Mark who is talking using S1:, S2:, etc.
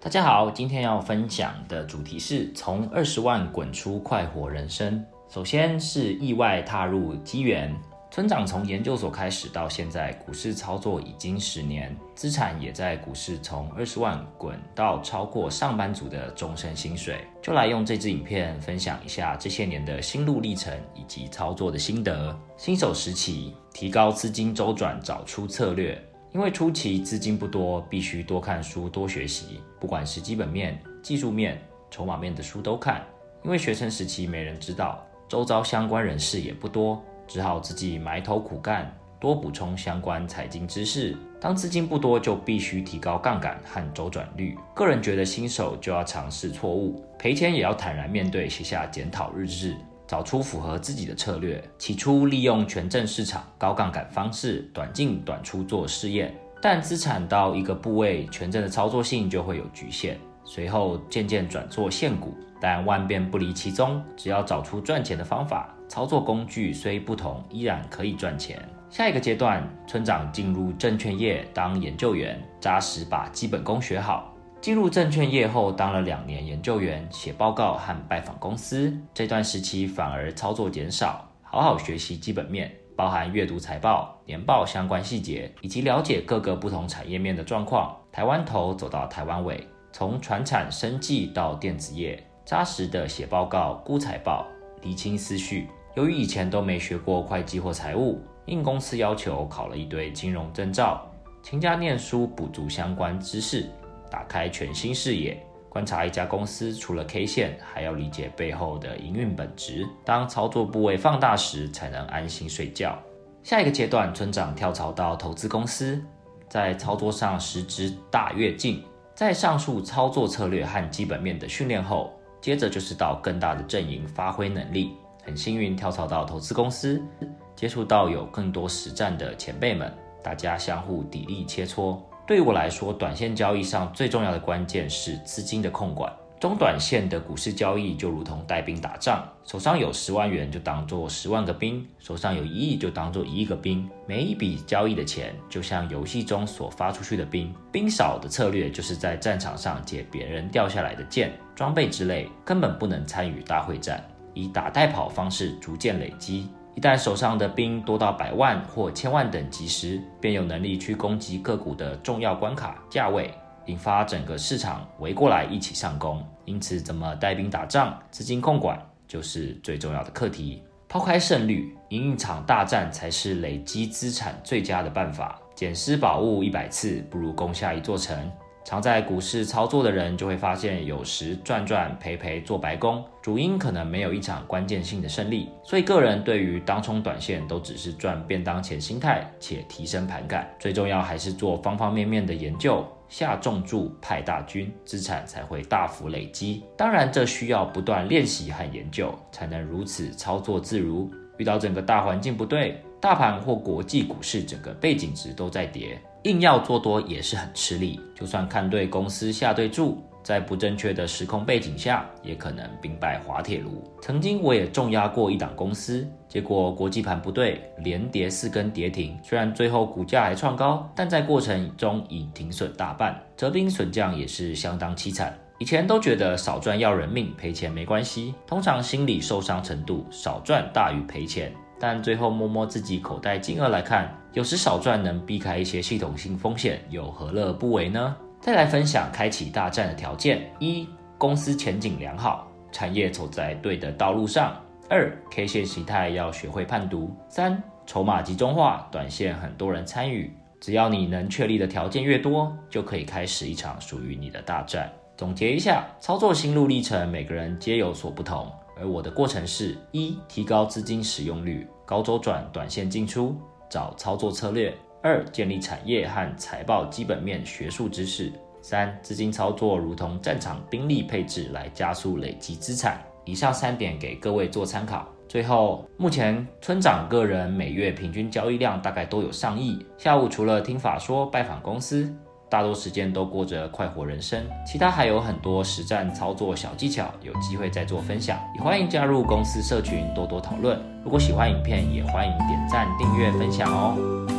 S1: 大家好，今天要分享的主题是从二十万滚出快活人生。首先是意外踏入机缘。村长从研究所开始到现在，股市操作已经十年，资产也在股市从二十万滚到超过上班族的终身薪水。就来用这支影片分享一下这些年的心路历程以及操作的心得。新手时期，提高资金周转，找出策略。因为初期资金不多，必须多看书、多学习，不管是基本面、技术面、筹码面的书都看。因为学生时期没人知道，周遭相关人士也不多。只好自己埋头苦干，多补充相关财经知识。当资金不多，就必须提高杠杆和周转率。个人觉得新手就要尝试错误，赔钱也要坦然面对，写下检讨日志，找出符合自己的策略。起初利用权证市场高杠杆方式，短进短出做试验，但资产到一个部位，权证的操作性就会有局限。随后渐渐转做现股，但万变不离其宗，只要找出赚钱的方法。操作工具虽不同，依然可以赚钱。下一个阶段，村长进入证券业当研究员，扎实把基本功学好。进入证券业后，当了两年研究员，写报告和拜访公司。这段时期反而操作减少，好好学习基本面，包含阅读财报、年报相关细节，以及了解各个不同产业面的状况。台湾头走到台湾尾，从传产、生技到电子业，扎实的写报告、估财报，厘清思绪。由于以前都没学过会计或财务，应公司要求考了一堆金融证照，勤加念书补足相关知识，打开全新视野。观察一家公司，除了 K 线，还要理解背后的营运本质。当操作部位放大时，才能安心睡觉。下一个阶段，村长跳槽到投资公司，在操作上实质大跃进。在上述操作策略和基本面的训练后，接着就是到更大的阵营发挥能力。很幸运跳槽到投资公司，接触到有更多实战的前辈们，大家相互砥砺切磋。对于我来说，短线交易上最重要的关键是资金的控管。中短线的股市交易就如同带兵打仗，手上有十万元就当做十万个兵，手上有一亿就当做一亿个兵。每一笔交易的钱就像游戏中所发出去的兵，兵少的策略就是在战场上捡别人掉下来的剑、装备之类，根本不能参与大会战。以打带跑方式逐渐累积，一旦手上的兵多到百万或千万等级时，便有能力去攻击个股的重要关卡价位，引发整个市场围过来一起上攻。因此，怎么带兵打仗，资金控管就是最重要的课题。抛开胜率，赢一场大战才是累积资产最佳的办法。捡尸宝物一百次，不如攻下一座城。常在股市操作的人就会发现，有时赚赚赔赔做白工，主因可能没有一场关键性的胜利。所以个人对于当冲短线都只是赚便当钱心态，且提升盘感。最重要还是做方方面面的研究，下重注派大军，资产才会大幅累积。当然，这需要不断练习和研究，才能如此操作自如。遇到整个大环境不对，大盘或国际股市整个背景值都在跌。硬要做多也是很吃力，就算看对公司下对注，在不正确的时空背景下，也可能兵败滑铁卢。曾经我也重压过一档公司，结果国际盘不对，连跌四根跌停。虽然最后股价还创高，但在过程中已停损大半，折兵损将也是相当凄惨。以前都觉得少赚要人命，赔钱没关系，通常心理受伤程度少赚大于赔钱。但最后摸摸自己口袋金额来看，有时少赚能避开一些系统性风险，又何乐不为呢？再来分享开启大战的条件：一、公司前景良好，产业走在对的道路上；二、K 线形态要学会判读；三、筹码集中化，短线很多人参与。只要你能确立的条件越多，就可以开始一场属于你的大战。总结一下，操作心路历程，每个人皆有所不同。而我的过程是：一、提高资金使用率，高周转，短线进出，找操作策略；二、建立产业和财报基本面学术知识；三、资金操作如同战场兵力配置来加速累积资产。以上三点给各位做参考。最后，目前村长个人每月平均交易量大概都有上亿，下午除了听法说、拜访公司。大多时间都过着快活人生，其他还有很多实战操作小技巧，有机会再做分享。也欢迎加入公司社群，多多讨论。如果喜欢影片，也欢迎点赞、订阅、分享哦。